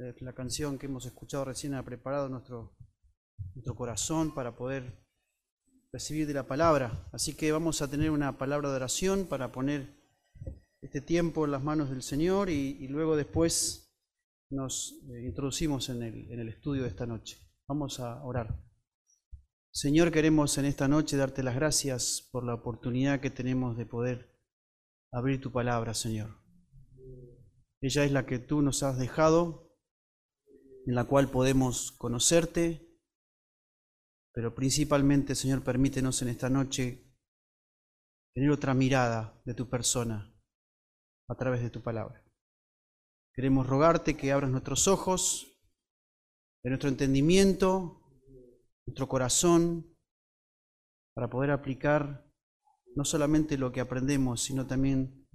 eh, la canción que hemos escuchado recién ha preparado nuestro, nuestro corazón para poder recibir de la palabra. Así que vamos a tener una palabra de oración para poner este tiempo en las manos del Señor y, luego después nos eh, introducimos en el, en el estudio de esta noche. Vamos a orar. Señor, queremos en esta noche darte las gracias por la oportunidad que tenemos de poder abrir tu palabra, Señor. Ella es la que tú nos has dejado, en la cual podemos conocerte, pero principalmente, Señor, permítenos en esta noche tener otra mirada de tu persona a través de tu palabra. Queremos rogarte que abras nuestros ojos, de nuestro entendimiento, nuestro corazón, para poder aplicar no solamente lo que aprendemos, sino también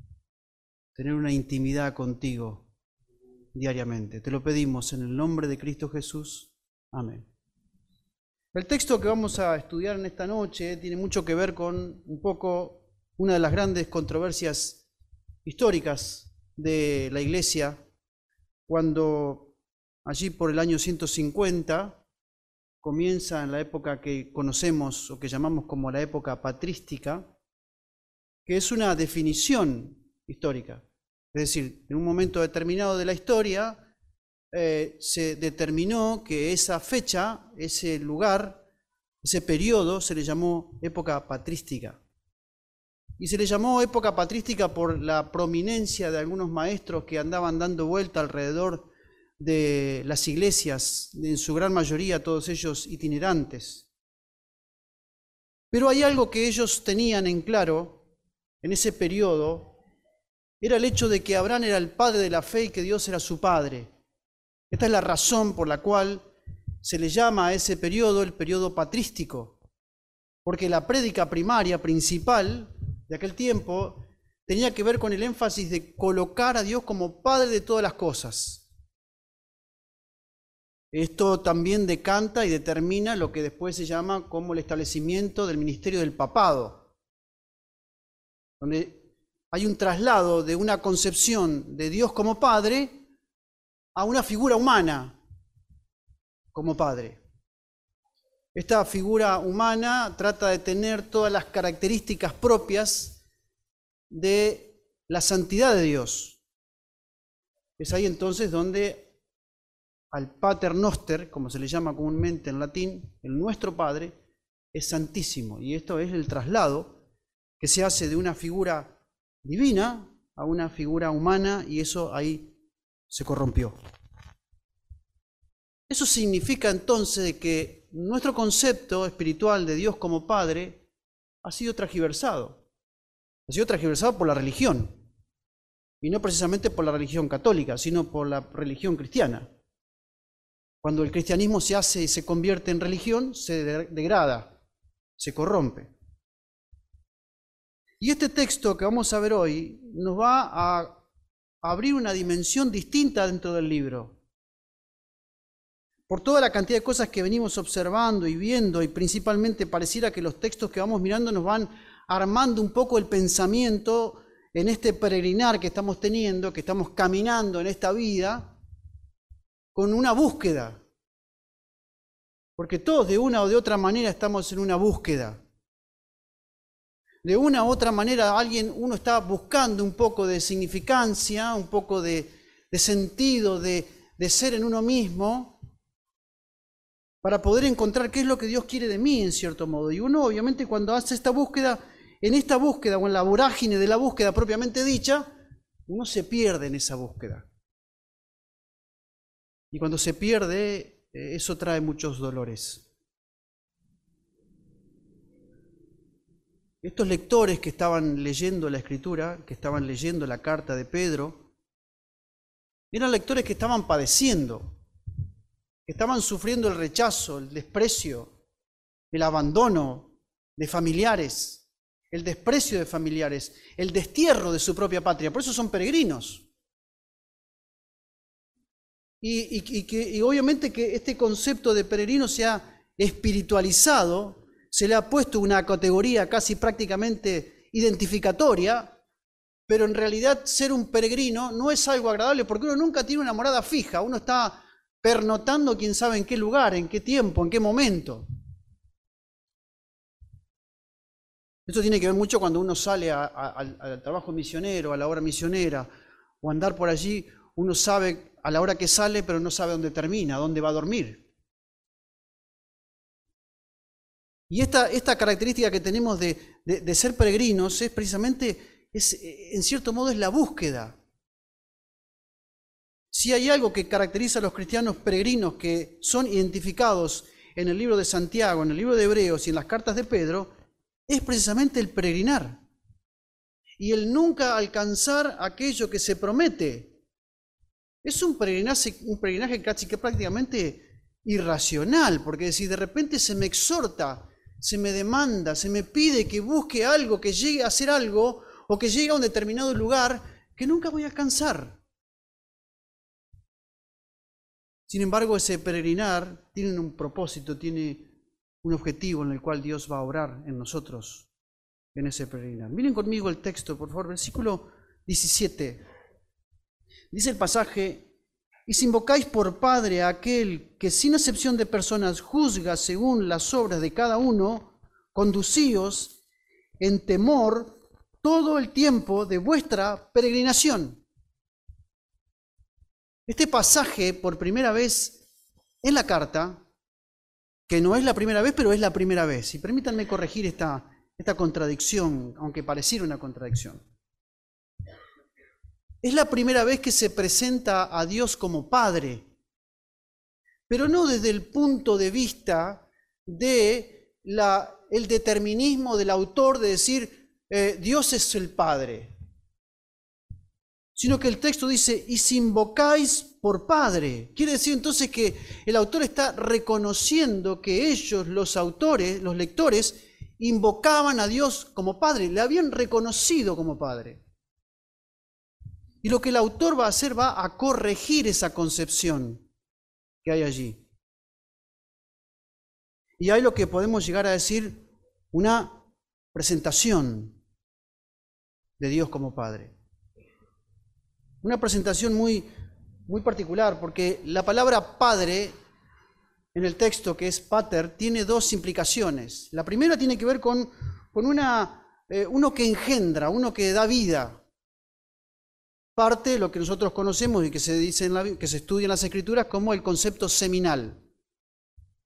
tener una intimidad contigo diariamente. Te lo pedimos en el nombre de Cristo Jesús. Amén. El texto que vamos a estudiar en esta noche tiene mucho que ver con un poco una de las grandes controversias históricas de la iglesia, cuando allí por el año 150 comienza en la época que conocemos o que llamamos como la época patrística, que es una definición histórica. Es decir, en un momento determinado de la historia eh, se determinó que esa fecha, ese lugar, ese periodo se le llamó época patrística. Y se le llamó época patrística por la prominencia de algunos maestros que andaban dando vuelta alrededor de las iglesias, en su gran mayoría todos ellos itinerantes. Pero hay algo que ellos tenían en claro en ese periodo, era el hecho de que Abraham era el padre de la fe y que Dios era su padre. Esta es la razón por la cual se le llama a ese periodo el periodo patrístico, porque la prédica primaria principal de aquel tiempo tenía que ver con el énfasis de colocar a Dios como Padre de todas las cosas. Esto también decanta y determina lo que después se llama como el establecimiento del ministerio del papado, donde hay un traslado de una concepción de Dios como Padre a una figura humana como Padre. Esta figura humana trata de tener todas las características propias de la santidad de Dios. Es ahí entonces donde al Pater Noster, como se le llama comúnmente en latín, el nuestro Padre, es santísimo. Y esto es el traslado que se hace de una figura divina a una figura humana y eso ahí se corrompió. Eso significa entonces que nuestro concepto espiritual de Dios como Padre ha sido transgiversado. Ha sido transgiversado por la religión. Y no precisamente por la religión católica, sino por la religión cristiana. Cuando el cristianismo se hace y se convierte en religión, se degrada, se corrompe. Y este texto que vamos a ver hoy nos va a abrir una dimensión distinta dentro del libro por toda la cantidad de cosas que venimos observando y viendo, y principalmente pareciera que los textos que vamos mirando nos van armando un poco el pensamiento en este peregrinar que estamos teniendo, que estamos caminando en esta vida, con una búsqueda. Porque todos de una o de otra manera estamos en una búsqueda. De una u otra manera alguien, uno está buscando un poco de significancia, un poco de, sentido, de, de ser en uno mismo, para poder encontrar qué es lo que Dios quiere de mí, en cierto modo. Y uno, obviamente, cuando hace esta búsqueda, en esta búsqueda o en la vorágine de la búsqueda propiamente dicha, uno se pierde en esa búsqueda. Y cuando se pierde, eh, eso trae muchos dolores. Estos lectores que estaban leyendo la escritura, que estaban leyendo la carta de Pedro, eran lectores que estaban padeciendo estaban sufriendo el rechazo, el desprecio, el abandono de familiares, el desprecio de familiares, el destierro de su propia patria. Por eso son peregrinos. Y, obviamente que este concepto de peregrino se ha espiritualizado, se le ha puesto una categoría casi prácticamente identificatoria, pero en realidad ser un peregrino no es algo agradable porque uno nunca tiene una morada fija, uno está pernotando quién sabe en qué lugar, en qué tiempo, en qué momento. Esto tiene que ver mucho cuando uno sale al trabajo misionero, a la hora misionera, o andar por allí, uno sabe a la hora que sale, pero no sabe dónde termina, dónde va a dormir. Y esta, esta característica que tenemos de, de, ser peregrinos es precisamente, es, en cierto modo, es la búsqueda. Si hay algo que caracteriza a los cristianos peregrinos que son identificados en el libro de Santiago, en el libro de Hebreos y en las cartas de Pedro, es precisamente el peregrinar. Y el nunca alcanzar aquello que se promete. Es un peregrinaje, un peregrinaje casi que prácticamente irracional, porque si de repente se me exhorta, se me demanda, se me pide que busque algo, que llegue a hacer algo, o que llegue a un determinado lugar que nunca voy a alcanzar. Sin embargo, ese peregrinar tiene un propósito, tiene un objetivo en el cual Dios va a obrar en nosotros en ese peregrinar. Miren conmigo el texto, por favor, versículo 17. Dice el pasaje, y si invocáis por Padre a aquel que sin excepción de personas juzga según las obras de cada uno, conducíos en temor todo el tiempo de vuestra peregrinación. Este pasaje, por primera vez en la carta, que no es la primera vez, pero es la primera vez. Y permítanme corregir esta, esta contradicción, aunque pareciera una contradicción. Es la primera vez que se presenta a Dios como Padre, pero no desde el punto de vista de la, el determinismo del autor de decir eh, Dios es el Padre sino que el texto dice, y si invocáis por Padre. Quiere decir entonces que el autor está reconociendo que ellos, los autores, los lectores, invocaban a Dios como Padre, le habían reconocido como Padre. Y lo que el autor va a hacer va a corregir esa concepción que hay allí. Y hay lo que podemos llegar a decir una presentación de Dios como Padre. Una presentación muy, muy particular, porque la palabra padre en el texto, que es pater, tiene dos implicaciones. La primera tiene que ver con, con una, eh, uno que engendra, uno que da vida. Parte de lo que nosotros conocemos y que se, dice en la, que se estudia en las escrituras como el concepto seminal.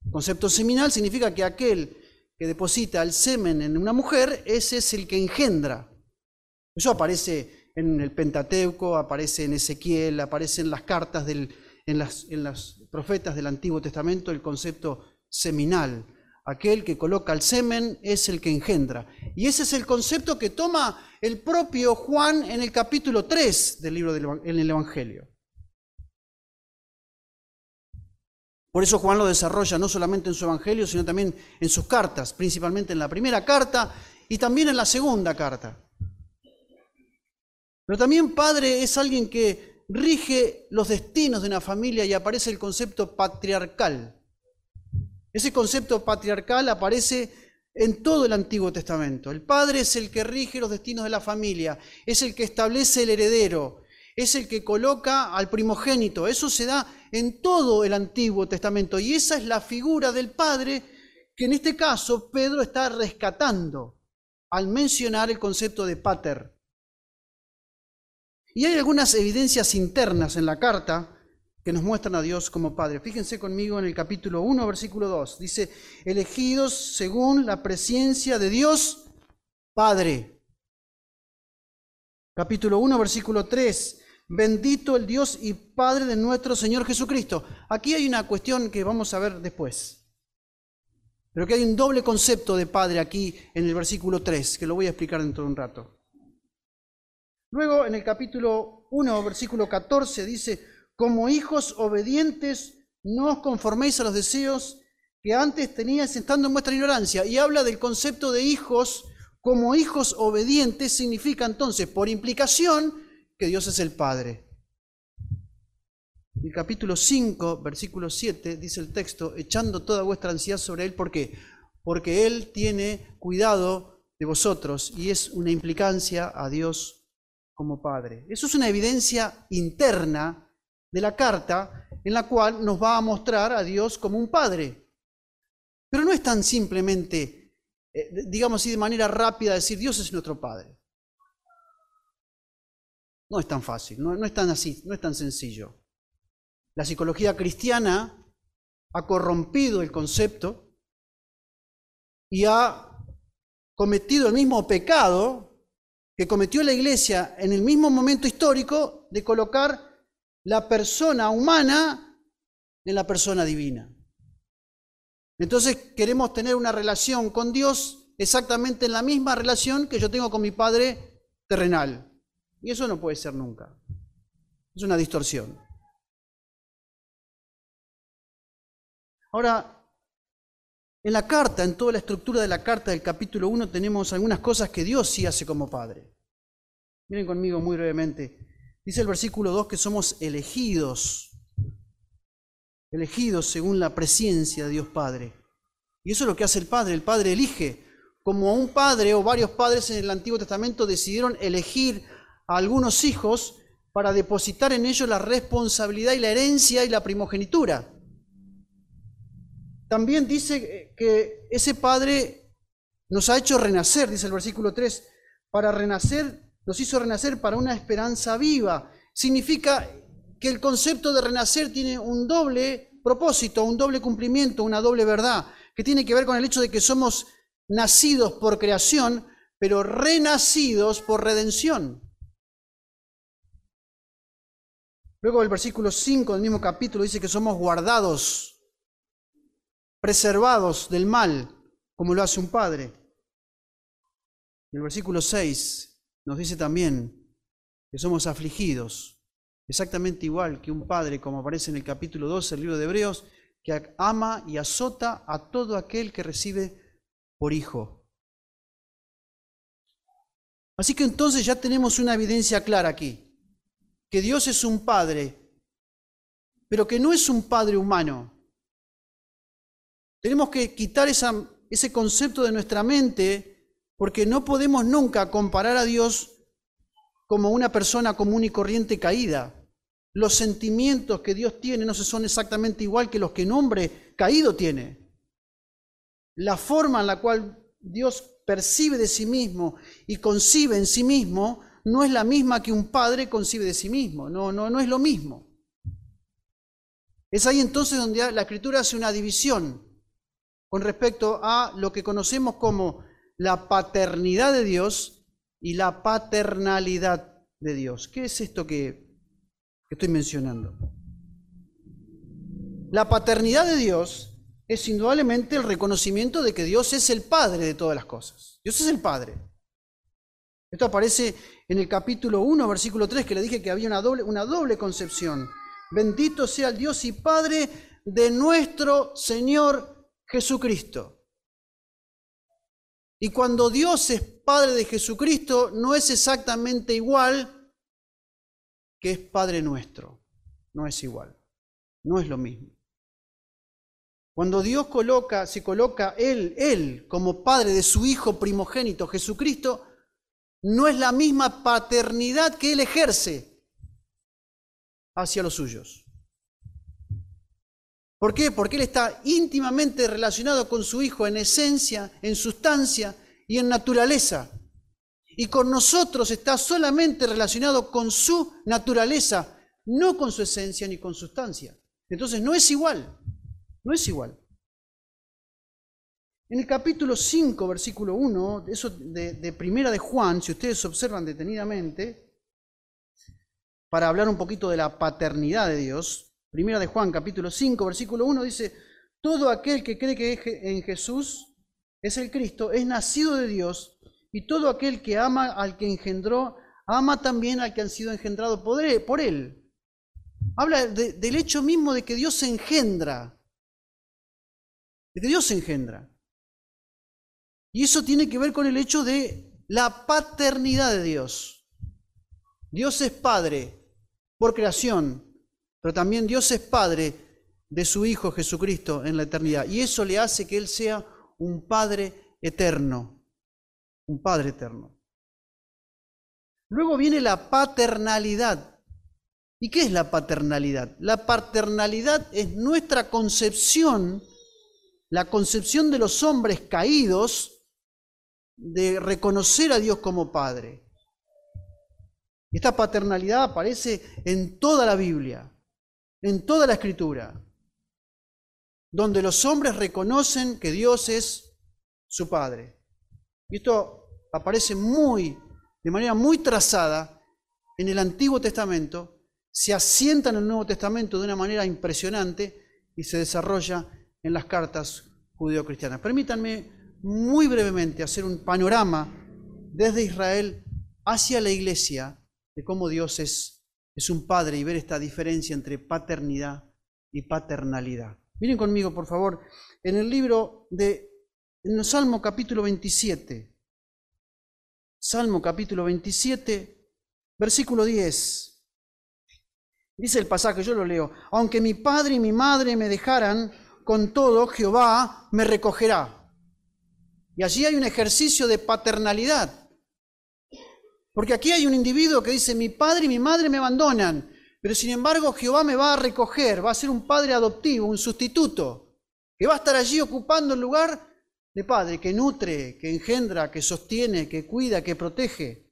El concepto seminal significa que aquel que deposita el semen en una mujer, ese es el que engendra. Eso aparece en el Pentateuco, aparece en Ezequiel, aparece en las cartas, del, en, las, en los profetas del Antiguo Testamento el concepto seminal. Aquel que coloca el semen es el que engendra. Y ese es el concepto que toma el propio Juan en el capítulo 3 del libro del en el Evangelio. Por eso Juan lo desarrolla no solamente en su Evangelio, sino también en sus cartas, principalmente en la primera carta y también en la segunda carta. Pero también padre es alguien que rige los destinos de una familia y aparece el concepto patriarcal. Ese concepto patriarcal aparece en todo el Antiguo Testamento. El padre es el que rige los destinos de la familia, es el que establece el heredero, es el que coloca al primogénito. Eso se da en todo el Antiguo Testamento y esa es la figura del padre que en este caso Pedro está rescatando al mencionar el concepto de pater. Y hay algunas evidencias internas en la carta que nos muestran a Dios como Padre. Fíjense conmigo en el capítulo 1, versículo 2. Dice, elegidos según la presencia de Dios Padre. Capítulo 1, versículo 3. Bendito el Dios y Padre de nuestro Señor Jesucristo. Aquí hay una cuestión que vamos a ver después. Pero que hay un doble concepto de Padre aquí en el versículo 3, que lo voy a explicar dentro de un rato. Luego en el capítulo 1, versículo 14 dice, como hijos obedientes, no os conforméis a los deseos que antes teníais estando en vuestra ignorancia. Y habla del concepto de hijos como hijos obedientes, significa entonces, por implicación, que Dios es el Padre. El capítulo 5, versículo 7, dice el texto, echando toda vuestra ansiedad sobre Él, ¿por qué? Porque Él tiene cuidado de vosotros y es una implicancia a Dios como Padre. Eso es una evidencia interna de la carta en la cual nos va a mostrar a Dios como un Padre. Pero no es tan simplemente, eh, digamos así, de manera rápida decir Dios es nuestro Padre. No es tan fácil, no, no es tan así, no es tan sencillo. La psicología cristiana ha corrompido el concepto y ha cometido el mismo pecado que cometió la iglesia en el mismo momento histórico de colocar la persona humana en la persona divina. Entonces queremos tener una relación con Dios exactamente en la misma relación que yo tengo con mi Padre terrenal. Y eso no puede ser nunca. Es una distorsión. Ahora, en la carta, en toda la estructura de la carta del capítulo 1, tenemos algunas cosas que Dios sí hace como Padre. Miren conmigo muy brevemente. Dice el versículo 2 que somos elegidos, elegidos según la presencia de Dios Padre. Y eso es lo que hace el Padre. El Padre elige. Como un padre o varios padres en el Antiguo Testamento decidieron elegir a algunos hijos para depositar en ellos la responsabilidad y la herencia y la primogenitura. También dice que ese Padre nos ha hecho renacer, dice el versículo 3, para renacer, nos hizo renacer para una esperanza viva. Significa que el concepto de renacer tiene un doble propósito, un doble cumplimiento, una doble verdad, que tiene que ver con el hecho de que somos nacidos por creación, pero renacidos por redención. Luego el versículo 5 del mismo capítulo dice que somos guardados preservados del mal, como lo hace un padre. el versículo 6 nos dice también que somos afligidos, exactamente igual que un padre, como aparece en el capítulo 12 del libro de Hebreos, que ama y azota a todo aquel que recibe por hijo. Así que entonces ya tenemos una evidencia clara aquí, que Dios es un padre, pero que no es un padre humano, tenemos que quitar ese concepto de nuestra mente porque no podemos nunca comparar a Dios como una persona común y corriente caída. Los sentimientos que Dios tiene no son exactamente igual que los que un hombre caído tiene. La forma en la cual Dios percibe de sí mismo y concibe en sí mismo no es la misma que un padre concibe de sí mismo. No, no, no es lo mismo. Es ahí entonces donde la escritura hace una división con respecto a lo que conocemos como la paternidad de Dios y la paternalidad de Dios. ¿Qué es esto que, estoy mencionando? La paternidad de Dios es indudablemente el reconocimiento de que Dios es el Padre de todas las cosas. Dios es el Padre. Esto aparece en el capítulo 1, versículo 3, que le dije que había una doble, una doble concepción. Bendito sea el Dios y Padre de nuestro Señor Jesucristo. Y cuando Dios es Padre de Jesucristo, no es exactamente igual que es Padre nuestro. No es igual. No es lo mismo. Cuando Dios coloca, se coloca Él, Él como Padre de su Hijo primogénito, Jesucristo, no es la misma paternidad que Él ejerce hacia los suyos. ¿Por qué? Porque Él está íntimamente relacionado con su Hijo en esencia, en sustancia y en naturaleza. Y con nosotros está solamente relacionado con su naturaleza, no con su esencia ni con sustancia. Entonces no es igual, no es igual. En el capítulo 5, versículo 1, eso de, de Primera de Juan, si ustedes observan detenidamente, para hablar un poquito de la paternidad de Dios, Primera de Juan, capítulo 5, versículo 1 dice, todo aquel que cree que en Jesús es el Cristo, es nacido de Dios, y todo aquel que ama al que engendró, ama también al que han sido engendrados por él. Habla del hecho mismo de que Dios engendra, de que Dios se engendra. Y eso tiene que ver con el hecho de la paternidad de Dios. Dios es Padre por creación, pero también Dios es Padre de su Hijo Jesucristo en la eternidad. Y eso le hace que Él sea un Padre eterno. Un Padre eterno. Luego viene la paternalidad. ¿Y qué es la paternalidad? La paternalidad es nuestra concepción, la concepción de los hombres caídos de reconocer a Dios como Padre. Esta paternalidad aparece en toda la Biblia, en toda la Escritura, donde los hombres reconocen que Dios es su Padre. Y esto aparece muy, de manera muy trazada en el Antiguo Testamento, se asienta en el Nuevo Testamento de una manera impresionante y se desarrolla en las cartas judeocristianas. Permítanme muy brevemente hacer un panorama desde Israel hacia la iglesia de cómo Dios es, es un padre y ver esta diferencia entre paternidad y paternalidad. Miren conmigo, por favor, en el libro de, Salmo capítulo 27, Salmo capítulo 27, versículo 10. Dice el pasaje, yo lo leo, aunque mi padre y mi madre me dejaran, con todo Jehová me recogerá. Y allí hay un ejercicio de paternalidad. Porque aquí hay un individuo que dice, mi padre y mi madre me abandonan, pero sin embargo Jehová me va a recoger, va a ser un padre adoptivo, un sustituto, que va a estar allí ocupando el lugar de padre, que nutre, que engendra, que sostiene, que cuida, que protege.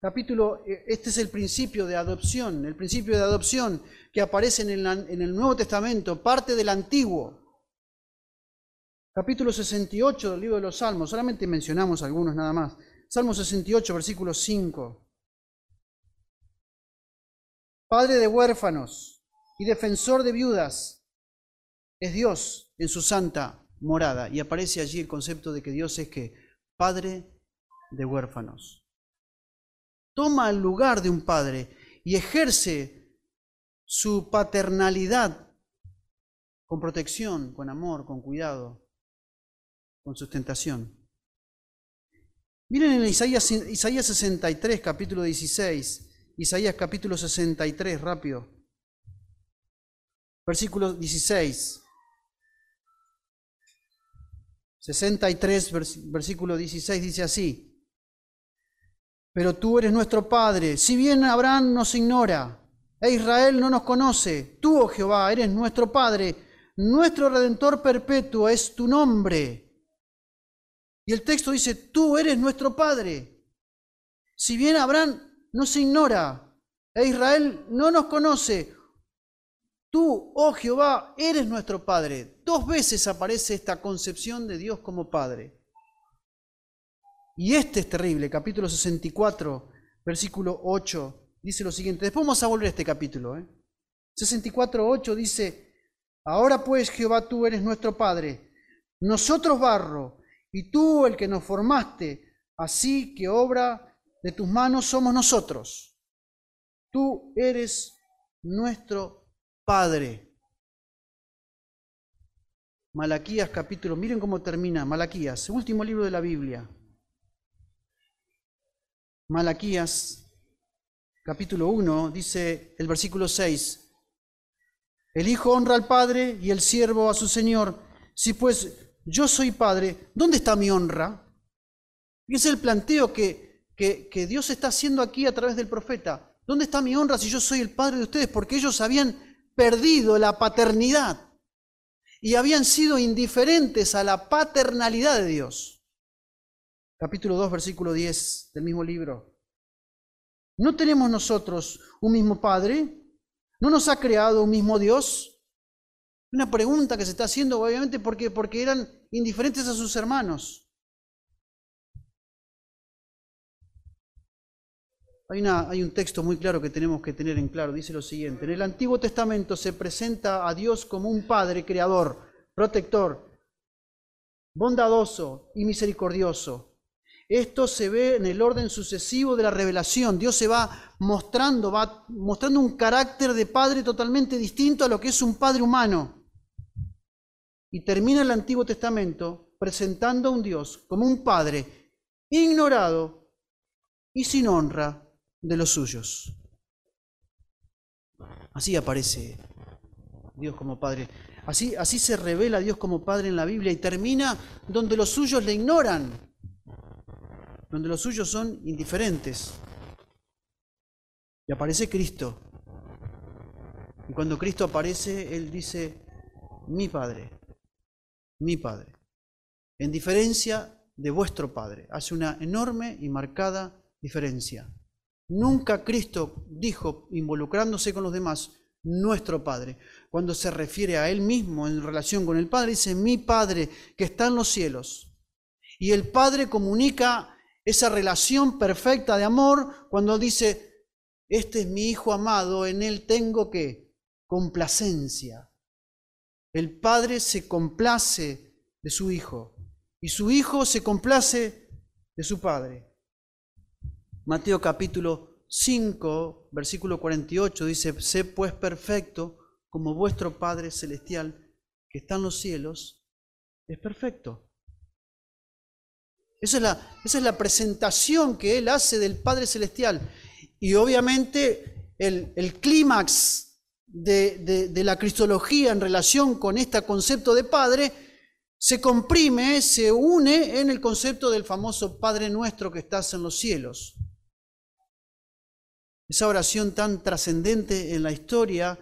Capítulo, eh, este es el principio de adopción, el principio de adopción que aparece en el, en el Nuevo Testamento, parte del Antiguo. Capítulo 68 del libro de los Salmos, solamente mencionamos algunos nada más. Salmo 68, versículo 5. Padre de huérfanos y defensor de viudas, es Dios en su santa morada. Y aparece allí el concepto de que Dios es que Padre de huérfanos. Toma el lugar de un padre y ejerce su paternalidad con protección, con amor, con cuidado, con sustentación. Miren en Isaías, Isaías 63, capítulo 16. Isaías capítulo 63, rápido. Versículo 16. 63, versículo 16 dice así. Pero tú eres nuestro Padre. Si bien Abraham nos ignora e Israel no nos conoce, tú, oh Jehová, eres nuestro Padre. Nuestro Redentor perpetuo es tu nombre. Y el texto dice, tú eres nuestro Padre. Si bien Abraham no se ignora e Israel no nos conoce, tú, oh Jehová, eres nuestro Padre. Dos veces aparece esta concepción de Dios como Padre. Y este es terrible, capítulo 64, versículo 8, dice lo siguiente. Después vamos a volver a este capítulo. ¿eh? 64, 8 dice, ahora pues Jehová, tú eres nuestro Padre, nosotros barro y tú el que nos formaste, así que obra de tus manos somos nosotros. Tú eres nuestro Padre. Malaquías capítulo, miren cómo termina Malaquías, último libro de la Biblia. Malaquías capítulo 1 dice el versículo 6, el Hijo honra al Padre y el siervo a su Señor. Si pues yo soy padre, ¿dónde está mi honra? Y es el planteo que, que, Dios está haciendo aquí a través del profeta. ¿Dónde está mi honra si yo soy el padre de ustedes? Porque ellos habían perdido la paternidad y habían sido indiferentes a la paternalidad de Dios. Capítulo 2, versículo 10 del mismo libro. ¿No tenemos nosotros un mismo Padre? ¿No nos ha creado un mismo Dios? Una pregunta que se está haciendo, obviamente, porque, porque eran indiferentes a sus hermanos. Hay, una, hay, un texto muy claro que tenemos que tener en claro. Dice lo siguiente. En el Antiguo Testamento se presenta a Dios como un Padre creador, protector, bondadoso y misericordioso. Esto se ve en el orden sucesivo de la revelación. Dios se va mostrando, va mostrando un carácter de Padre totalmente distinto a lo que es un Padre humano. Y termina el Antiguo Testamento presentando a un Dios como un Padre ignorado y sin honra de los suyos. Así aparece Dios como Padre. Así, así se revela Dios como Padre en la Biblia y termina donde los suyos le ignoran. donde los suyos son indiferentes. Y aparece Cristo. Y cuando Cristo aparece, Él dice, mi Padre, mi Padre, en diferencia de vuestro Padre. Hace una enorme y marcada diferencia. Nunca Cristo dijo, involucrándose con los demás, nuestro Padre. Cuando se refiere a Él mismo en relación con el Padre, dice, mi Padre que está en los cielos. Y el Padre comunica esa relación perfecta de amor cuando dice, este es mi Hijo amado, en Él tengo que complacencia. El Padre se complace de su Hijo y su Hijo se complace de su Padre. Mateo capítulo 5, versículo 48 dice, sé pues perfecto como vuestro Padre Celestial que está en los cielos es perfecto. Esa es la, esa es la presentación que Él hace del Padre Celestial. Y obviamente el, el clímax de, la cristología en relación con este concepto de Padre se comprime, se une en el concepto del famoso Padre nuestro que estás en los cielos. Esa oración tan trascendente en la historia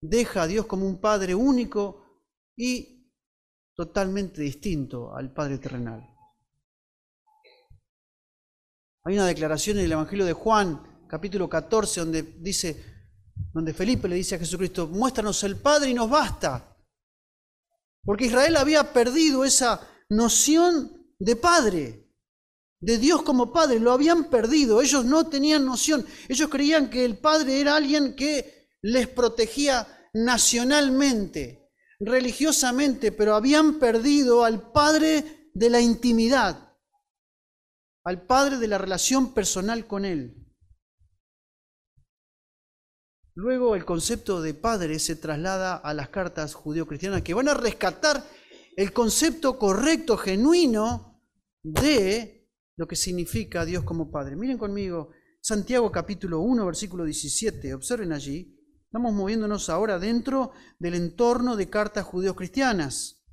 deja a Dios como un Padre único y totalmente distinto al Padre terrenal. Hay una declaración en el Evangelio de Juan, capítulo 14, donde dice, donde Felipe le dice a Jesucristo, muéstranos el Padre y nos basta. Porque Israel había perdido esa noción de Padre, de Dios como Padre, lo habían perdido, ellos no tenían noción, ellos creían que el Padre era alguien que les protegía nacionalmente, religiosamente, pero habían perdido al Padre de la intimidad al Padre de la relación personal con Él. Luego el concepto de Padre se traslada a las cartas judío-cristianas que van a rescatar el concepto correcto, genuino de lo que significa Dios como Padre. Miren conmigo Santiago capítulo 1, versículo 17. Observen allí. Estamos moviéndonos ahora dentro del entorno de cartas judío-cristianas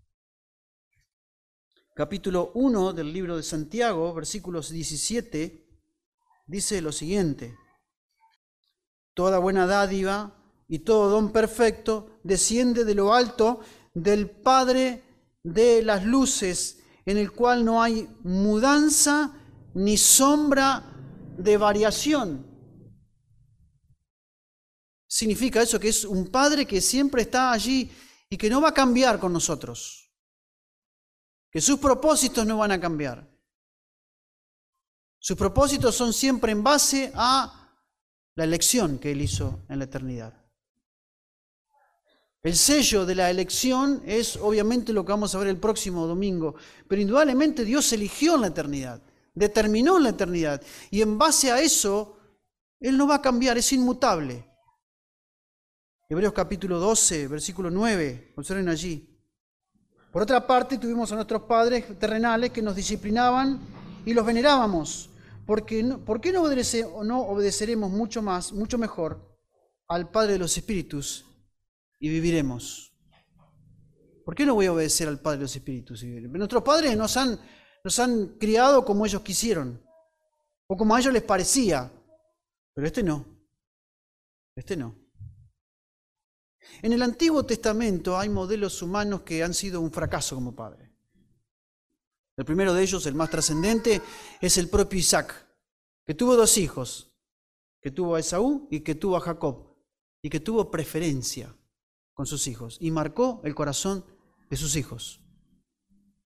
capítulo 1 del libro de Santiago, versículos 17, dice lo siguiente. Toda buena dádiva y todo don perfecto desciende de lo alto del Padre de las luces, en el cual no hay mudanza ni sombra de variación. Significa eso que es un Padre que siempre está allí y que no va a cambiar con nosotros que sus propósitos no van a cambiar. Sus propósitos son siempre en base a la elección que Él hizo en la eternidad. El sello de la elección es obviamente lo que vamos a ver el próximo domingo, pero indudablemente Dios eligió en la eternidad, determinó en la eternidad, y en base a eso, Él no va a cambiar, es inmutable. Hebreos capítulo 12, versículo 9, observen allí. Por otra parte, tuvimos a nuestros padres terrenales que nos disciplinaban y los venerábamos. Porque, ¿Por qué no, obedece, obedeceremos mucho más, mucho mejor al Padre de los Espíritus y viviremos? ¿Por qué no voy a obedecer al Padre de los Espíritus? Nuestros padres nos han, nos han criado como ellos quisieron o como a ellos les parecía, pero este no. Este no. En el Antiguo Testamento hay modelos humanos que han sido un fracaso como padre. El primero de ellos, el más trascendente, es el propio Isaac, que tuvo dos hijos, que tuvo a Esaú y que tuvo a Jacob, y que tuvo preferencia con sus hijos, y marcó el corazón de sus hijos.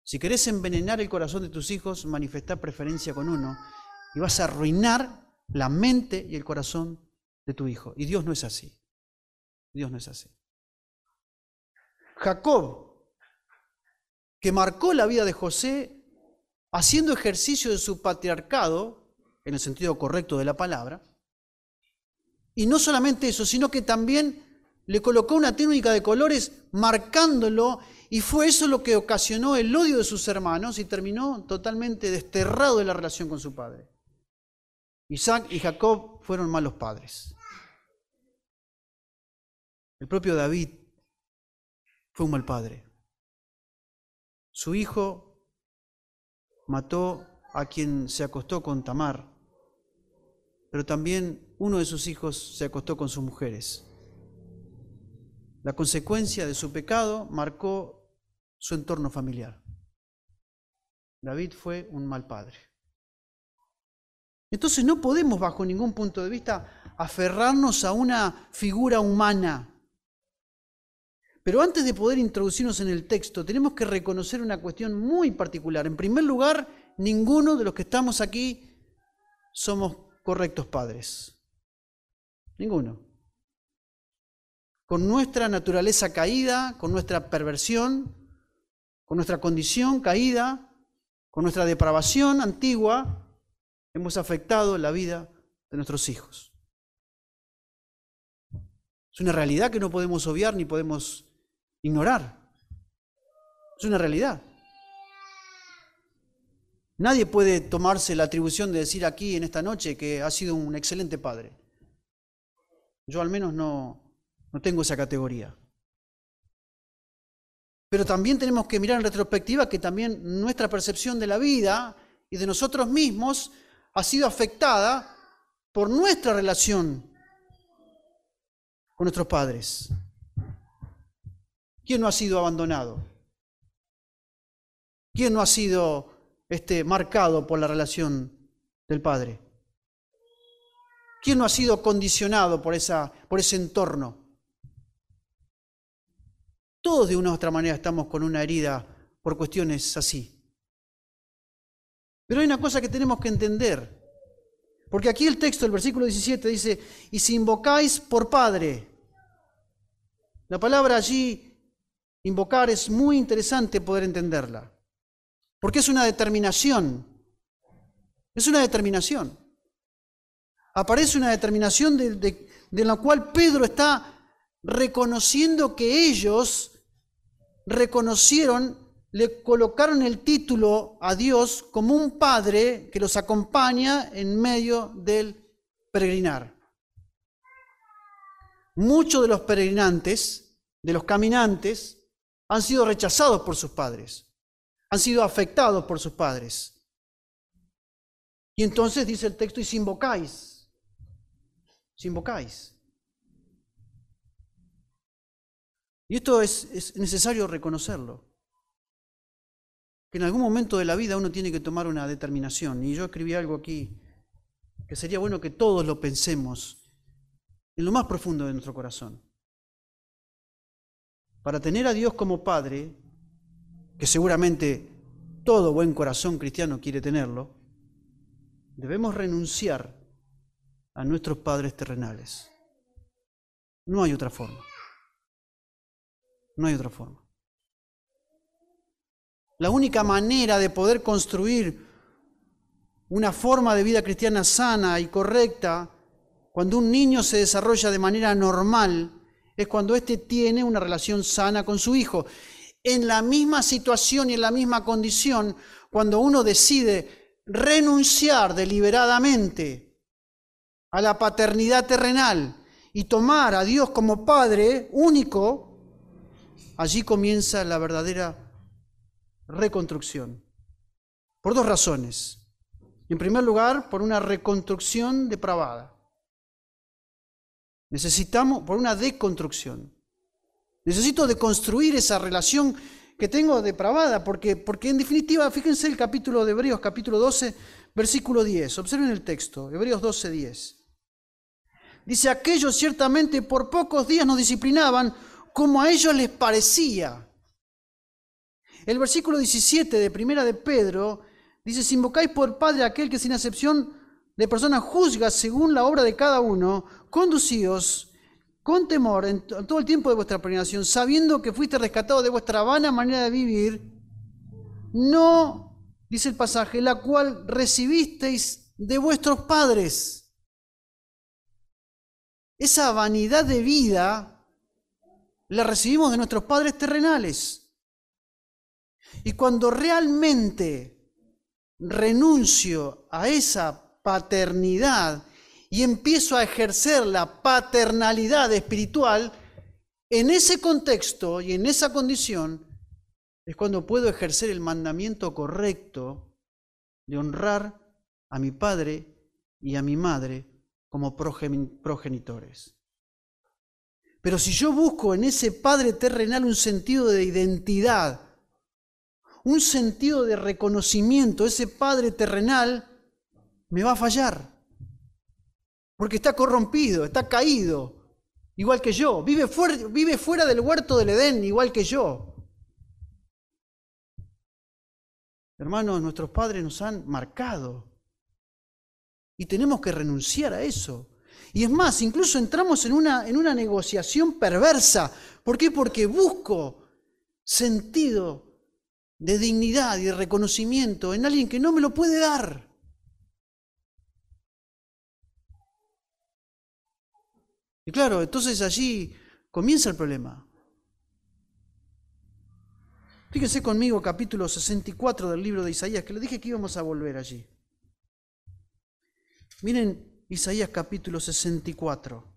Si querés envenenar el corazón de tus hijos, manifestar preferencia con uno, y vas a arruinar la mente y el corazón de tu hijo. Y Dios no es así. Dios no es así. Jacob, que marcó la vida de José haciendo ejercicio de su patriarcado, en el sentido correcto de la palabra, y no solamente eso, sino que también le colocó una técnica de colores marcándolo, y fue eso lo que ocasionó el odio de sus hermanos y terminó totalmente desterrado de la relación con su padre. Isaac y Jacob fueron malos padres. El propio David fue un mal padre. Su hijo mató a quien se acostó con Tamar, pero también uno de sus hijos se acostó con sus mujeres. La consecuencia de su pecado marcó su entorno familiar. David fue un mal padre. Entonces no podemos bajo ningún punto de vista aferrarnos a una figura humana. Pero antes de poder introducirnos en el texto, tenemos que reconocer una cuestión muy particular. En primer lugar, ninguno de los que estamos aquí somos correctos padres. Ninguno. Con nuestra naturaleza caída, con nuestra perversión, con nuestra condición caída, con nuestra depravación antigua, hemos afectado la vida de nuestros hijos. Es una realidad que no podemos obviar ni podemos ignorar. Es una realidad. Nadie puede tomarse la atribución de decir aquí en esta noche que ha sido un excelente padre. Yo al menos no, no tengo esa categoría. Pero también tenemos que mirar en retrospectiva que también nuestra percepción de la vida y de nosotros mismos ha sido afectada por nuestra relación con nuestros padres. ¿Quién no ha sido abandonado? ¿Quién no ha sido este, marcado por la relación del padre? ¿Quién no ha sido condicionado por, esa, por ese entorno? Todos de una u otra manera estamos con una herida por cuestiones así. Pero hay una cosa que tenemos que entender. Porque aquí el texto, el versículo 17 dice, y si invocáis por Padre. La palabra allí, invocar, es muy interesante poder entenderla. Porque es una determinación. Es una determinación. Aparece una determinación de, la cual Pedro está reconociendo que ellos reconocieron le colocaron el título a Dios como un padre que los acompaña en medio del peregrinar. Muchos de los peregrinantes, de los caminantes, han sido rechazados por sus padres, han sido afectados por sus padres. Y entonces dice el texto, y si invocáis, si invocáis. Y esto es, es necesario reconocerlo en algún momento de la vida uno tiene que tomar una determinación. Y yo escribí algo aquí que sería bueno que todos lo pensemos en lo más profundo de nuestro corazón. Para tener a Dios como Padre, que seguramente todo buen corazón cristiano quiere tenerlo, debemos renunciar a nuestros padres terrenales. No hay otra forma. No hay otra forma. La única manera de poder construir una forma de vida cristiana sana y correcta, cuando un niño se desarrolla de manera normal, es cuando éste tiene una relación sana con su hijo. En la misma situación y en la misma condición, cuando uno decide renunciar deliberadamente a la paternidad terrenal y tomar a Dios como Padre único, allí comienza la verdadera reconstrucción. Por dos razones. En primer lugar, por una reconstrucción depravada. Necesitamos, por una deconstrucción. Necesito deconstruir esa relación que tengo depravada, porque, porque en definitiva, fíjense el capítulo de Hebreos, capítulo 12, versículo 10. Observen el texto, Hebreos 12, 10. Dice, aquellos ciertamente por pocos días nos disciplinaban como a ellos les parecía el versículo 17 de Primera de Pedro dice, si invocáis por Padre aquel que sin acepción de personas juzga según la obra de cada uno, conducíos con temor en todo el tiempo de vuestra peregrinación, sabiendo que fuiste rescatado de vuestra vana manera de vivir, no, dice el pasaje, la cual recibisteis de vuestros padres. Esa vanidad de vida la recibimos de nuestros padres terrenales. Y cuando realmente renuncio a esa paternidad y empiezo a ejercer la paternalidad espiritual, en ese contexto y en esa condición es cuando puedo ejercer el mandamiento correcto de honrar a mi padre y a mi madre como progenitores. Pero si yo busco en ese Padre terrenal un sentido de identidad, un sentido de reconocimiento, ese Padre terrenal me va a fallar. Porque está corrompido, está caído, igual que yo. Vive fuera, vive fuera del huerto del Edén, igual que yo. Hermanos, nuestros padres nos han marcado. Y tenemos que renunciar a eso. Y es más, incluso entramos en una, en una negociación perversa. ¿Por qué? Porque busco sentido de dignidad y de reconocimiento en alguien que no me lo puede dar. Y claro, entonces allí comienza el problema. Fíjense conmigo capítulo 64 del libro de Isaías, que le dije que íbamos a volver allí. Miren Isaías capítulo 64.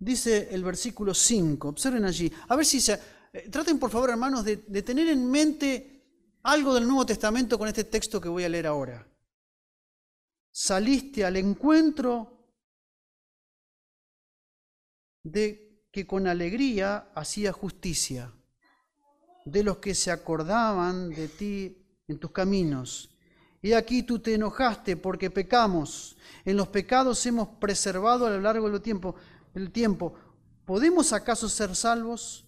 Dice el versículo 5, observen allí, a ver si se... Eh, traten por favor hermanos de, de tener en mente algo del Nuevo Testamento con este texto que voy a leer ahora. Saliste al encuentro de que con alegría hacía justicia, de los que se acordaban de ti en tus caminos y aquí tú te enojaste porque pecamos. En los pecados hemos preservado a lo largo del tiempo. Del tiempo. ¿Podemos acaso ser salvos?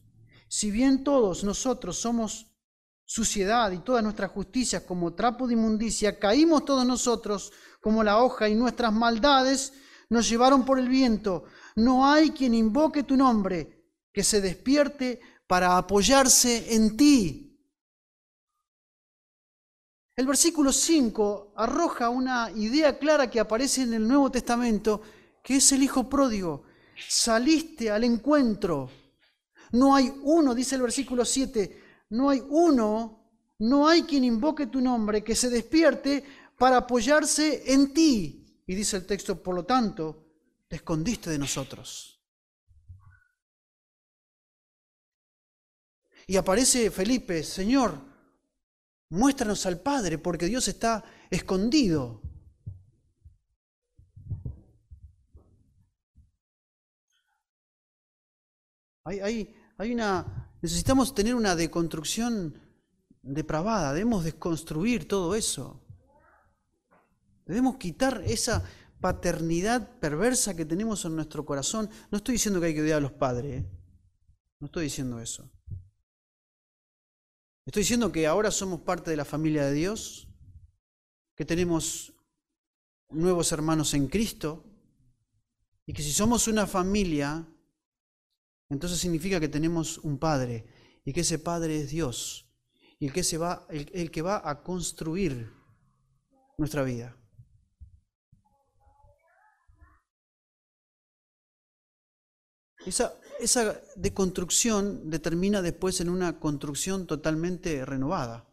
Si bien todos nosotros somos suciedad y todas nuestras justicias como trapo de inmundicia, caímos todos nosotros como la hoja y nuestras maldades nos llevaron por el viento. No hay quien invoque tu nombre, que se despierte para apoyarse en ti. El versículo 5 arroja una idea clara que aparece en el Nuevo Testamento, que es el Hijo pródigo. Saliste al encuentro. No hay uno, dice el versículo 7, no hay uno, no hay quien invoque tu nombre, que se despierte para apoyarse en ti. Y dice el texto, por lo tanto, te escondiste de nosotros. Y aparece Felipe, Señor, Muéstranos al Padre, porque Dios está escondido. Hay, hay, una, necesitamos tener una deconstrucción depravada, debemos desconstruir todo eso. Debemos quitar esa paternidad perversa que tenemos en nuestro corazón. No estoy diciendo que hay que odiar a los padres, ¿eh? no estoy diciendo eso. Estoy diciendo que ahora somos parte de la familia de Dios, que tenemos nuevos hermanos en Cristo y que si somos una familia, entonces significa que tenemos un Padre y que ese Padre es Dios y que, se va, el que va a construir nuestra vida. Esa, esa deconstrucción determina después en una construcción totalmente renovada.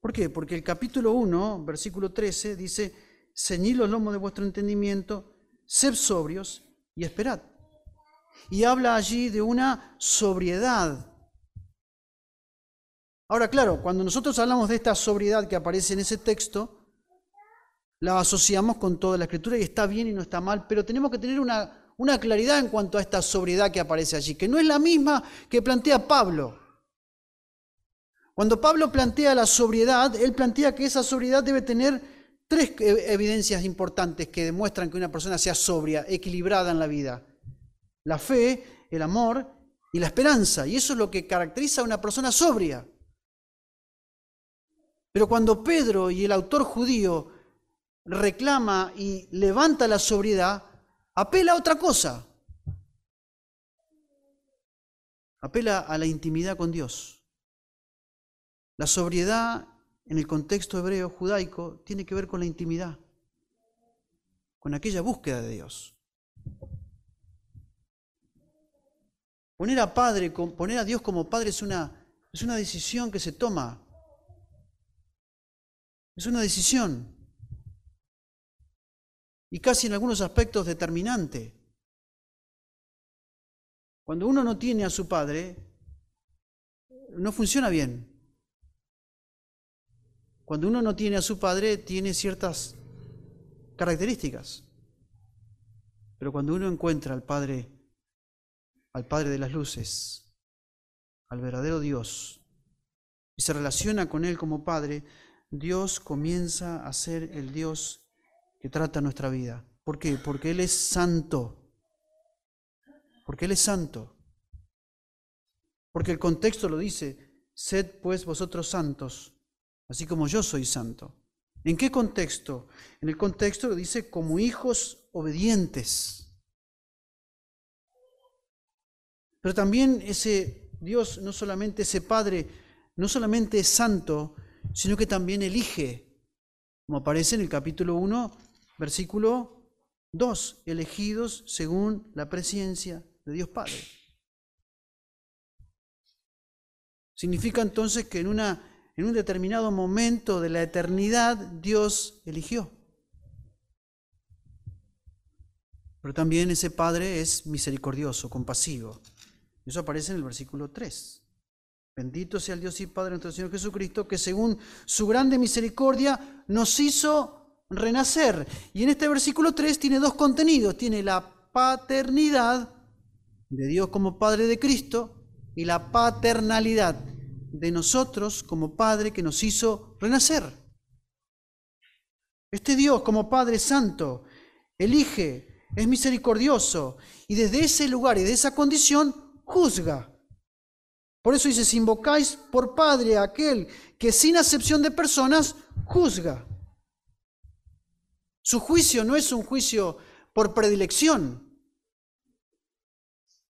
¿Por qué? Porque el capítulo 1, versículo 13, dice, ceñid los lomos de vuestro entendimiento, sed sobrios y esperad. Y habla allí de una sobriedad. Ahora, claro, cuando nosotros hablamos de esta sobriedad que aparece en ese texto, la asociamos con toda la escritura y está bien y no está mal, pero tenemos que tener una una claridad en cuanto a esta sobriedad que aparece allí, que no es la misma que plantea Pablo. Cuando Pablo plantea la sobriedad, él plantea que esa sobriedad debe tener tres evidencias importantes que demuestran que una persona sea sobria, equilibrada en la vida. La fe, el amor y la esperanza. Y eso es lo que caracteriza a una persona sobria. Pero cuando Pedro y el autor judío reclama y levanta la sobriedad, apela a otra cosa. Apela a la intimidad con Dios. La sobriedad en el contexto hebreo judaico tiene que ver con la intimidad, con aquella búsqueda de Dios. Poner a Dios como padre es una, es una decisión que se toma. Es una decisión y casi en algunos aspectos determinante. Cuando uno no tiene a su padre, no funciona bien. cuando uno no tiene a su padre, tiene ciertas características. Pero cuando uno encuentra al Padre, al Padre de las luces, al verdadero Dios, y se relaciona con Él como Padre, Dios comienza a ser el Dios que trata nuestra vida. ¿Por qué? Porque Él es santo. Porque Él es santo. Porque el contexto lo dice, sed pues vosotros santos, así como yo soy santo. ¿En qué contexto? En el contexto lo dice como hijos obedientes. Pero también ese Dios, no solamente ese Padre, no solamente es santo, sino que también elige, como aparece en el capítulo 1, versículo 2, elegidos según la presencia de Dios Padre. Significa entonces que en, una, en un determinado momento de la eternidad Dios eligió. Pero también ese Padre es misericordioso, compasivo. Eso aparece en el versículo 3. Bendito sea el Dios y Padre nuestro Señor Jesucristo, que según su grande misericordia nos hizo renacer. Y en este versículo 3 tiene dos contenidos. Tiene la paternidad de Dios como Padre de Cristo y la paternalidad de nosotros como Padre que nos hizo renacer. Este Dios como Padre Santo elige, es misericordioso y desde ese lugar y de esa condición juzga. Por eso dice, si invocáis por Padre a aquel que sin acepción de personas juzga. Su juicio no es un juicio por predilección.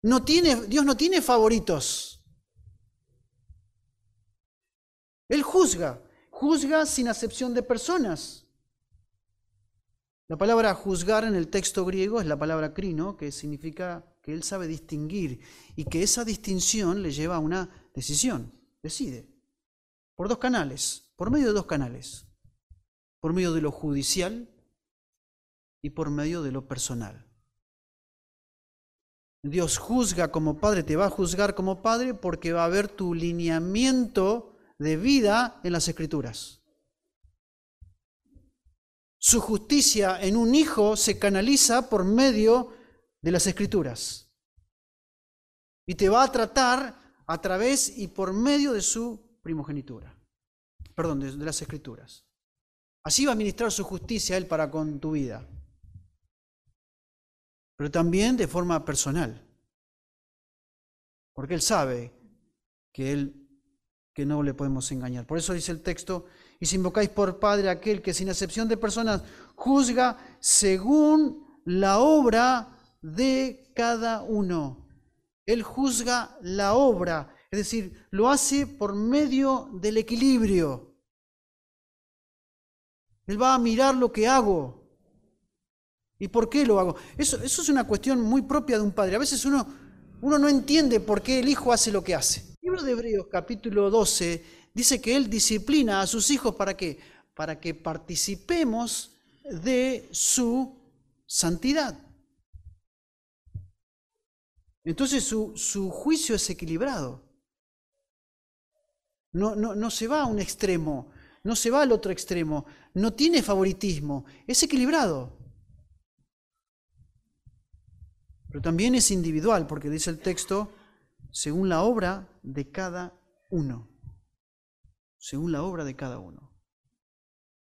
Dios no tiene favoritos. Él juzga, juzga sin acepción de personas. La palabra juzgar en el texto griego es la palabra crino, que significa que él sabe distinguir y que esa distinción le lleva a una decisión. Decide. Por dos canales, por medio de dos canales. Por medio de lo judicial y por medio de lo personal. Dios juzga como padre, te va a juzgar como padre porque va a ver tu lineamiento de vida en las escrituras. Su justicia en un hijo se canaliza por medio de las escrituras. Y te va a tratar a través y por medio de su primogenitura. Perdón, de, las escrituras. Así va a ministrar su justicia Él para con tu vida. Pero también de forma personal. Porque Él sabe que Él que no le podemos engañar. Por eso dice el texto, y si invocáis por Padre aquel que sin excepción de personas juzga según la obra de cada uno. Él juzga la obra, es decir, lo hace por medio del equilibrio. Él va a mirar lo que hago. ¿Y por qué lo hago? Eso, es una cuestión muy propia de un padre. A veces uno, no entiende por qué el hijo hace lo que hace. El libro de Hebreos capítulo 12 dice que él disciplina a sus hijos para qué? Para que participemos de su santidad. Entonces su, juicio es equilibrado. No se va a un extremo, no se va al otro extremo, no tiene favoritismo, es equilibrado. Pero también es individual, porque dice el texto, según la obra de cada uno. Según la obra de cada uno.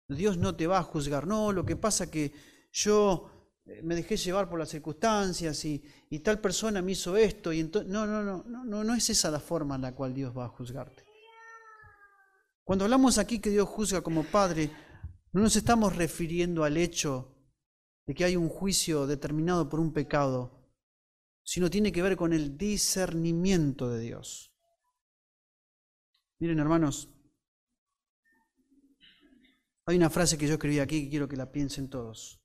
Dios no te va a juzgar, no, lo que pasa que yo eh, me dejé llevar por las circunstancias y, tal persona me hizo esto y entonces no, no, no, no, no es esa la forma en la cual Dios va a juzgarte. Cuando hablamos aquí que Dios juzga como Padre, no nos estamos refiriendo al hecho de que hay un juicio determinado por un pecado, sino tiene que ver con el discernimiento de Dios. Miren hermanos, hay una frase que yo escribí aquí que quiero que la piensen todos.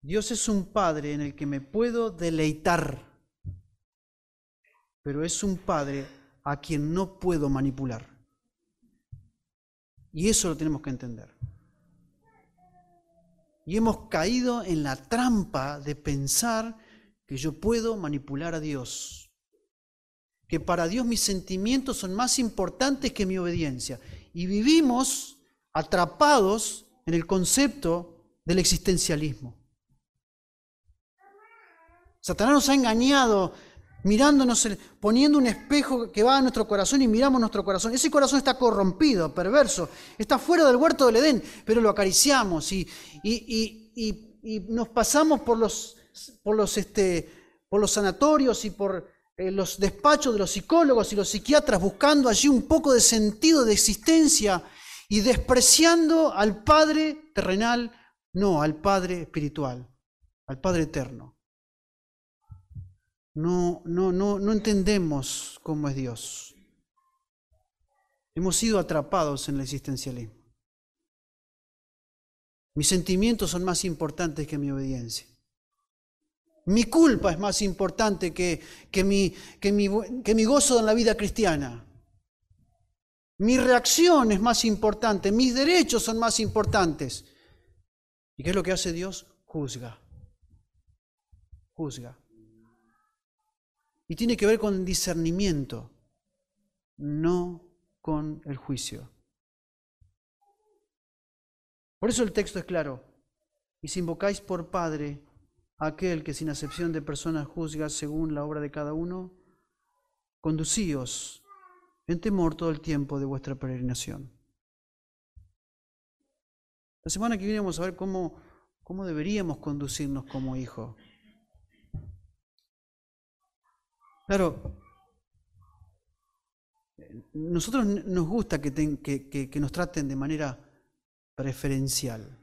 Dios es un Padre en el que me puedo deleitar, pero es un Padre a quien no puedo manipular. Y eso lo tenemos que entender. Y hemos caído en la trampa de pensar que yo puedo manipular a Dios. Que para Dios mis sentimientos son más importantes que mi obediencia. y vivimos atrapados en el concepto del existencialismo. Satanás nos ha engañado mirándonos, poniendo un espejo que va a nuestro corazón y miramos nuestro corazón. Ese corazón está corrompido, perverso, está fuera del huerto del Edén, pero lo acariciamos y, nos pasamos por los, por los, este, por los sanatorios y por eh, los despachos de los psicólogos y los psiquiatras buscando allí un poco de sentido de existencia y despreciando al Padre terrenal, no, al Padre espiritual, al Padre eterno no, no, no, no entendemos cómo es Dios. Hemos sido atrapados en el existencialismo. Mis sentimientos son más importantes que mi obediencia. Mi culpa es más importante que, que, mi, que, mi, que mi gozo en la vida cristiana. Mi reacción es más importante, mis derechos son más importantes. ¿Y qué es lo que hace Dios? Juzga. Juzga. Y tiene que ver con discernimiento, no con el juicio. Por eso el texto es claro. Y si invocáis por Padre aquel que sin acepción de personas juzga según la obra de cada uno, conducíos en temor todo el tiempo de vuestra peregrinación. La semana que viene vamos a ver cómo, cómo deberíamos conducirnos como hijos. Claro, nosotros nos gusta que, que, nos traten de manera preferencial.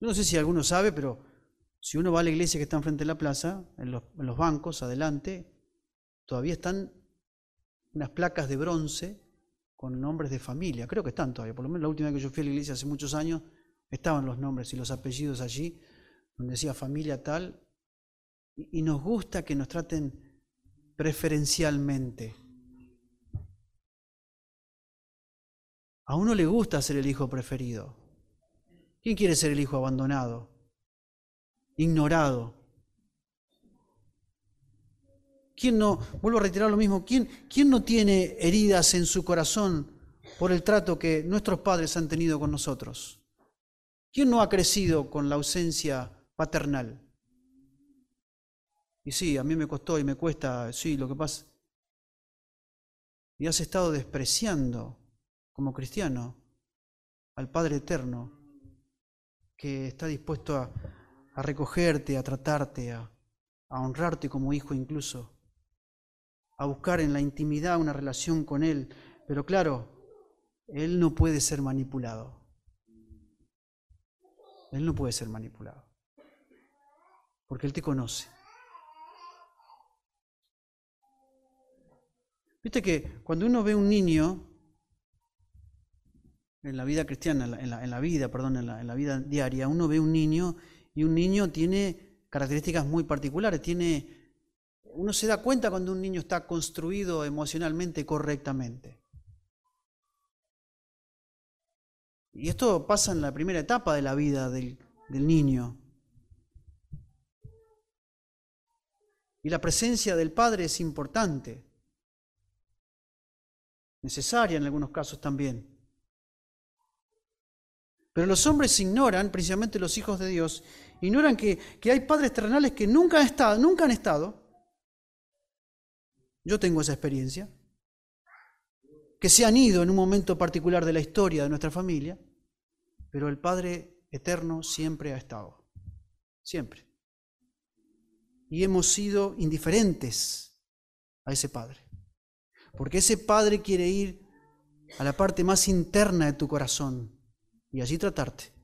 Yo no sé si alguno sabe, pero si uno va a la iglesia que está enfrente de la plaza, en los, bancos, adelante, todavía están unas placas de bronce con nombres de familia. Creo que están todavía, por lo menos la última vez que yo fui a la iglesia hace muchos años, estaban los nombres y los apellidos allí, donde decía familia tal, y nos gusta que nos traten preferencialmente. A uno le gusta ser el hijo preferido. ¿Quién quiere ser el hijo abandonado? Ignorado. ¿Quién no, vuelvo a reiterar lo mismo, ¿quién, quién no tiene heridas en su corazón por el trato que nuestros padres han tenido con nosotros? ¿Quién no ha crecido con la ausencia paternal? Y sí, a mí me costó y me cuesta, sí, lo que pasa. Y has estado despreciando como cristiano al Padre Eterno, que está dispuesto a, recogerte, a tratarte, a, a honrarte como hijo incluso, a buscar en la intimidad una relación con Él. Pero claro, Él no puede ser manipulado. Él no puede ser manipulado. Porque Él te conoce. Viste que cuando uno ve un niño en la vida cristiana, en la, vida, perdón, en la, vida diaria, uno ve un niño y un niño tiene características muy particulares, tiene, uno se da cuenta cuando un niño está construido emocionalmente correctamente. Y esto pasa en la primera etapa de la vida del niño. Y la presencia del padre es importante necesaria en algunos casos también. Pero los hombres ignoran, principalmente los hijos de Dios, ignoran que, que hay padres terrenales que nunca han estado, nunca han estado. Yo tengo esa experiencia. Que se han ido en un momento particular de la historia de nuestra familia, pero el Padre eterno siempre ha estado. Siempre. Y hemos sido indiferentes a ese Padre. Porque ese Padre quiere ir a la parte más interna de tu corazón y allí tratarte.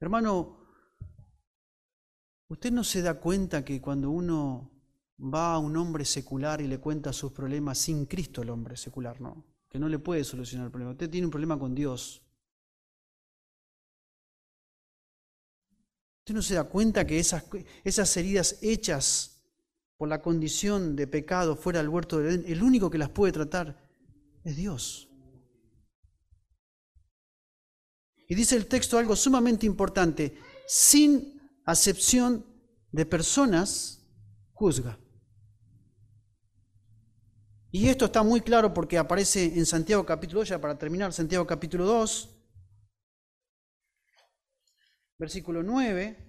Hermano, ¿usted no se da cuenta que cuando uno va a un hombre secular y le cuenta sus problemas sin Cristo el hombre secular, no? Que no le puede solucionar el problema. Usted tiene un problema con Dios. ¿Usted no se da cuenta que esas, esas heridas hechas por la condición de pecado fuera del huerto de Edén, el único que las puede tratar es Dios. Y dice el texto algo sumamente importante, sin acepción de personas, juzga. Y esto está muy claro porque aparece en Santiago capítulo 2, ya para terminar, Santiago capítulo 2, versículo 9.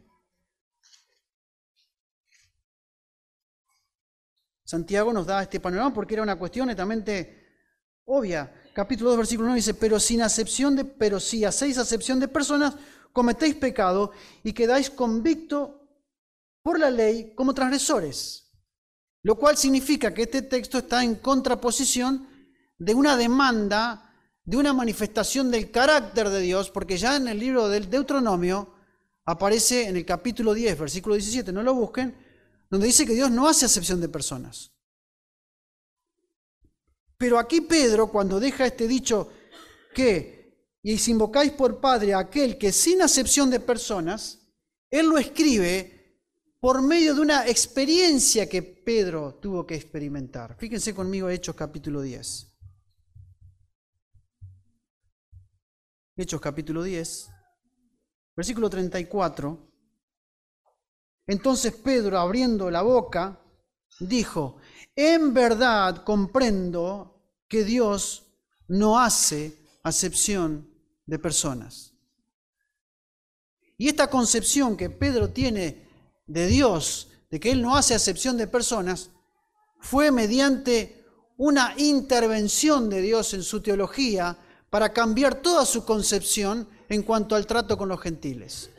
Santiago nos da este panorama porque era una cuestión netamente obvia. Capítulo 2, versículo 9 dice, pero sin acepción de, pero si hacéis acepción de personas, cometéis pecado y quedáis convicto por la ley como transgresores. Lo cual significa que este texto está en contraposición de una demanda, de una manifestación del carácter de Dios, porque ya en el libro del Deuteronomio aparece en el capítulo 10, versículo 17, no lo busquen, donde dice que Dios no hace acepción de personas. Pero aquí Pedro, cuando deja este dicho que, y si invocáis por Padre a aquel que sin acepción de personas, él lo escribe por medio de una experiencia que Pedro tuvo que experimentar. Fíjense conmigo Hechos capítulo 10. Hechos capítulo 10, versículo 34. Entonces Pedro, abriendo la boca, dijo, en verdad comprendo que Dios no hace acepción de personas. Y esta concepción que Pedro tiene de Dios, de que Él no hace acepción de personas, fue mediante una intervención de Dios en su teología para cambiar toda su concepción en cuanto al trato con los gentiles.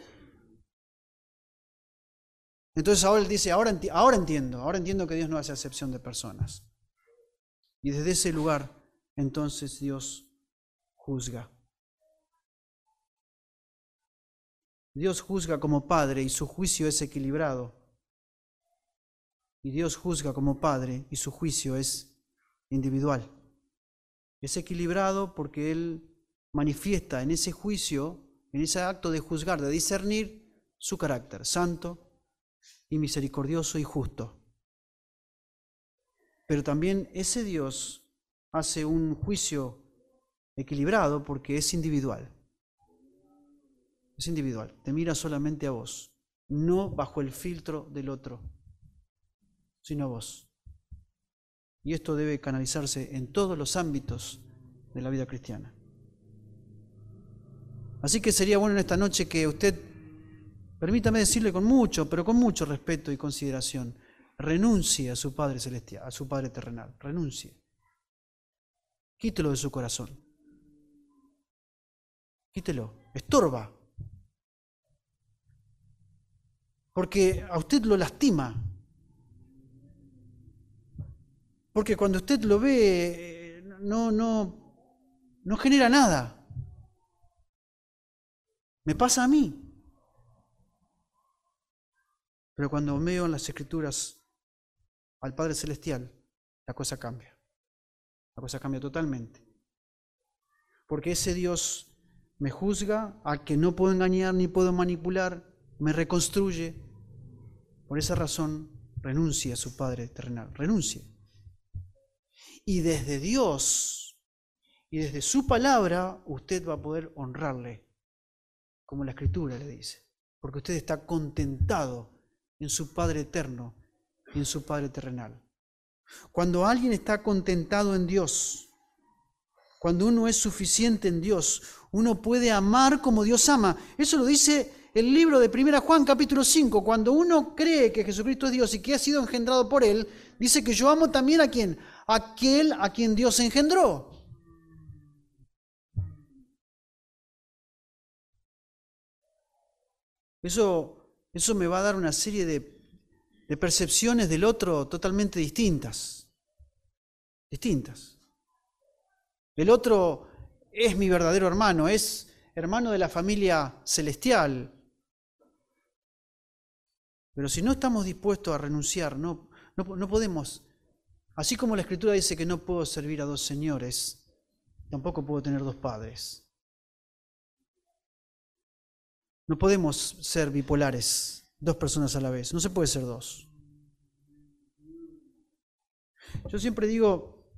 Entonces ahora él dice, ahora, ahora entiendo, ahora entiendo que Dios no hace acepción de personas. Y desde ese lugar, entonces Dios juzga. Dios juzga como Padre y su juicio es equilibrado. Y Dios juzga como Padre y su juicio es individual. Es equilibrado porque Él manifiesta en ese juicio, en ese acto de juzgar, de discernir, su carácter santo y misericordioso y justo. Pero también ese Dios hace un juicio equilibrado porque es individual es individual, te mira solamente a vos, no bajo el filtro del otro, sino a vos. Y esto debe canalizarse en todos los ámbitos de la vida cristiana. Así que sería bueno en esta noche que usted, permítame decirle con mucho, pero con mucho respeto y consideración, renuncie a su Padre Celestial, a su Padre terrenal, renuncie. Quítelo de su corazón. Quítelo. Estorba. porque a usted lo lastima. Porque cuando usted lo ve, no, no, no genera nada. Me pasa a mí. Pero cuando veo en las escrituras al Padre Celestial, la cosa cambia. La cosa cambia totalmente. Porque ese Dios me juzga, al que no puedo engañar ni puedo manipular, me reconstruye, por esa razón, renuncie a su Padre terrenal, renuncie. Y desde Dios y desde su palabra, usted va a poder honrarle, como la Escritura le dice, porque usted está contentado en su Padre eterno y en su Padre terrenal. Cuando alguien está contentado en Dios, cuando uno es suficiente en Dios, uno puede amar como Dios ama. Eso lo dice el libro de 1 Juan capítulo 5, cuando uno cree que Jesucristo es Dios y que ha sido engendrado por Él, dice que yo amo también a quien, aquel a quien Dios engendró. Eso, eso me va a dar una serie de, percepciones del otro totalmente distintas. Distintas. El otro es mi verdadero hermano, es hermano de la familia celestial, pero si no estamos dispuestos a renunciar, no, no, podemos, así como la escritura dice que no puedo servir a dos señores, tampoco puedo tener dos padres. No podemos ser bipolares, dos personas a la vez, no se puede ser dos. Yo siempre digo,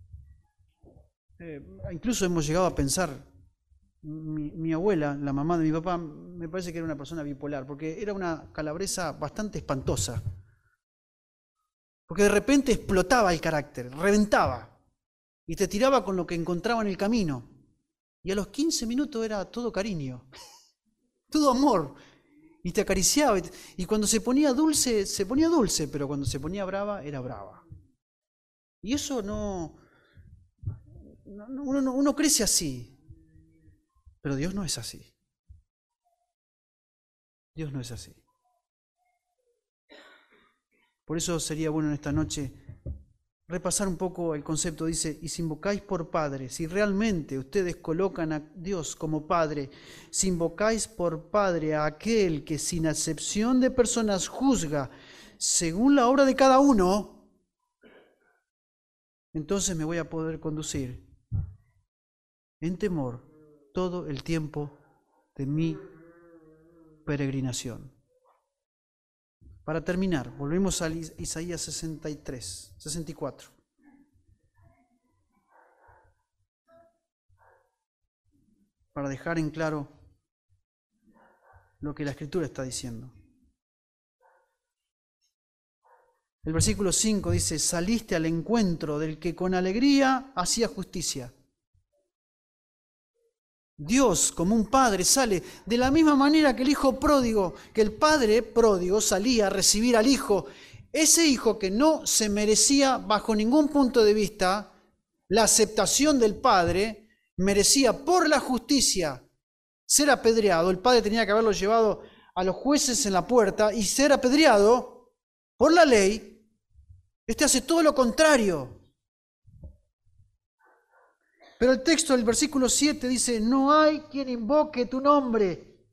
eh, incluso hemos llegado a pensar, mi, abuela, la mamá de mi papá, me parece que era una persona bipolar, porque era una calabresa bastante espantosa. Porque de repente explotaba el carácter, reventaba. y te tiraba con lo que encontraba en el camino. Y a los 15 minutos era todo cariño, todo amor. Y te acariciaba. Y cuando se ponía dulce, se ponía dulce, pero cuando se ponía brava, era brava. Y eso no... uno, uno crece así. Pero Dios no es así. Dios no es así. Por eso sería bueno en esta noche repasar un poco el concepto. Dice, y si invocáis por Padre, si realmente ustedes colocan a Dios como Padre, si invocáis por Padre a aquel que sin acepción de personas juzga según la obra de cada uno, entonces me voy a poder conducir en temor todo el tiempo de mi peregrinación. Para terminar, volvemos a Isaías 63, 64. Para dejar en claro lo que la escritura está diciendo. El versículo 5 dice, saliste al encuentro del que con alegría hacía justicia Dios como un padre sale de la misma manera que el hijo pródigo, que el padre pródigo salía a recibir al hijo, ese hijo que no se merecía bajo ningún punto de vista la aceptación del padre, merecía por la justicia ser apedreado, el padre tenía que haberlo llevado a los jueces en la puerta y ser apedreado por la ley, este hace todo lo contrario. Pero el texto del versículo 7 dice, no hay quien invoque tu nombre,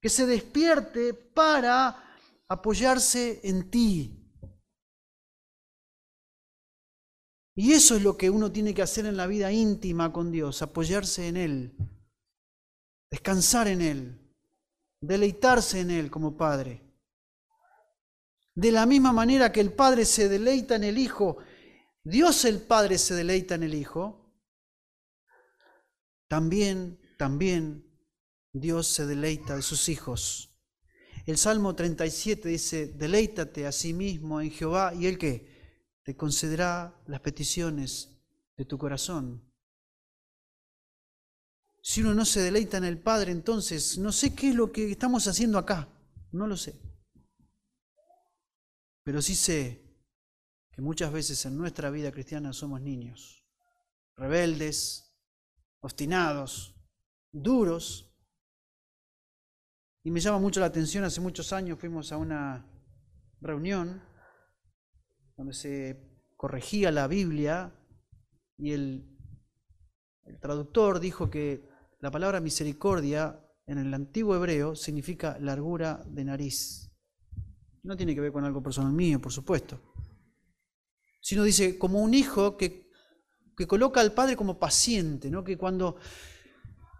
que se despierte para apoyarse en ti. Y eso es lo que uno tiene que hacer en la vida íntima con Dios, apoyarse en Él, descansar en Él, deleitarse en Él como Padre. De la misma manera que el Padre se deleita en el Hijo, Dios el Padre se deleita en el Hijo, también, también Dios se deleita de sus hijos. El Salmo 37 dice, deleítate a sí mismo en Jehová y Él que te concederá las peticiones de tu corazón. Si uno no se deleita en el Padre, entonces no sé qué es lo que estamos haciendo acá, no lo sé. Pero sí sé que muchas veces en nuestra vida cristiana somos niños, rebeldes, obstinados, duros. Y me llama mucho la atención, hace muchos años fuimos a una reunión donde se corregía la Biblia y el, el traductor dijo que la palabra misericordia en el antiguo hebreo significa largura de nariz. No tiene que ver con algo personal mío, por supuesto. Sino dice, como un hijo que que coloca al padre como paciente, ¿no? que cuando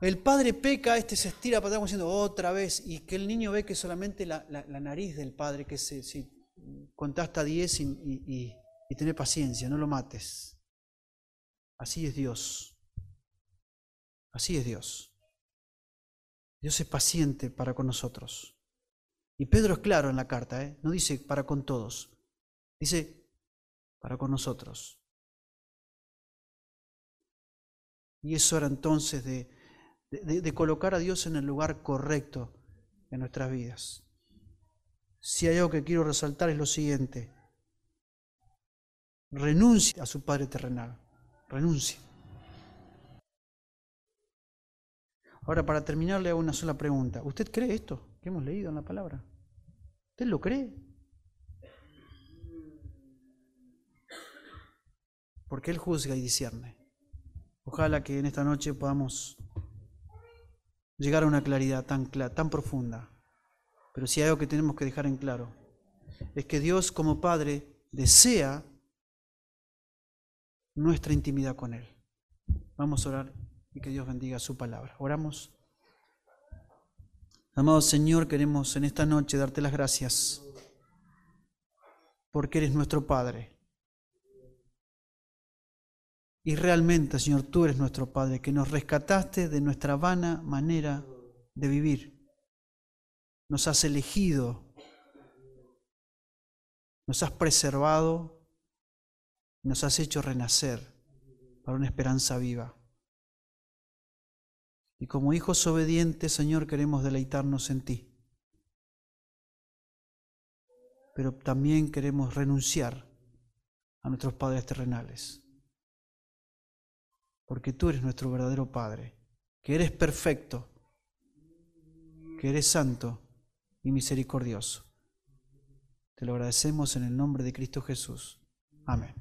el padre peca, este se estira para atrás diciendo otra vez, y que el niño ve que solamente la, nariz del padre, que se, si contá hasta 10 y, y, paciencia, no lo mates. Así es Dios. Así es Dios. Dios es paciente para con nosotros. Y Pedro es claro en la carta, ¿eh? no dice para con todos, dice para con nosotros. Y es hora entonces de, colocar a Dios en el lugar correcto en nuestras vidas. Si hay algo que quiero resaltar es lo siguiente. Renuncie a su Padre terrenal. Renuncie. Ahora, para terminar, le hago una sola pregunta. ¿Usted cree esto que hemos leído en la palabra? ¿Usted lo cree? Porque Él juzga y discierne. Ojalá que en esta noche podamos llegar a una claridad tan, tan profunda. Pero si hay algo que tenemos que dejar en claro, es que Dios como Padre desea nuestra intimidad con Él. Vamos a orar y que Dios bendiga su palabra. Oramos. Amado Señor, queremos en esta noche darte las gracias porque eres nuestro Padre. Y realmente, Señor, tú eres nuestro Padre, que nos rescataste de nuestra vana manera de vivir. Nos has elegido, nos has preservado, nos has hecho renacer para una esperanza viva. Y como hijos obedientes, Señor, queremos deleitarnos en ti. Pero también queremos renunciar a nuestros padres terrenales. Porque tú eres nuestro verdadero Padre, que eres perfecto, que eres santo y misericordioso. Te lo agradecemos en el nombre de Cristo Jesús. Amén.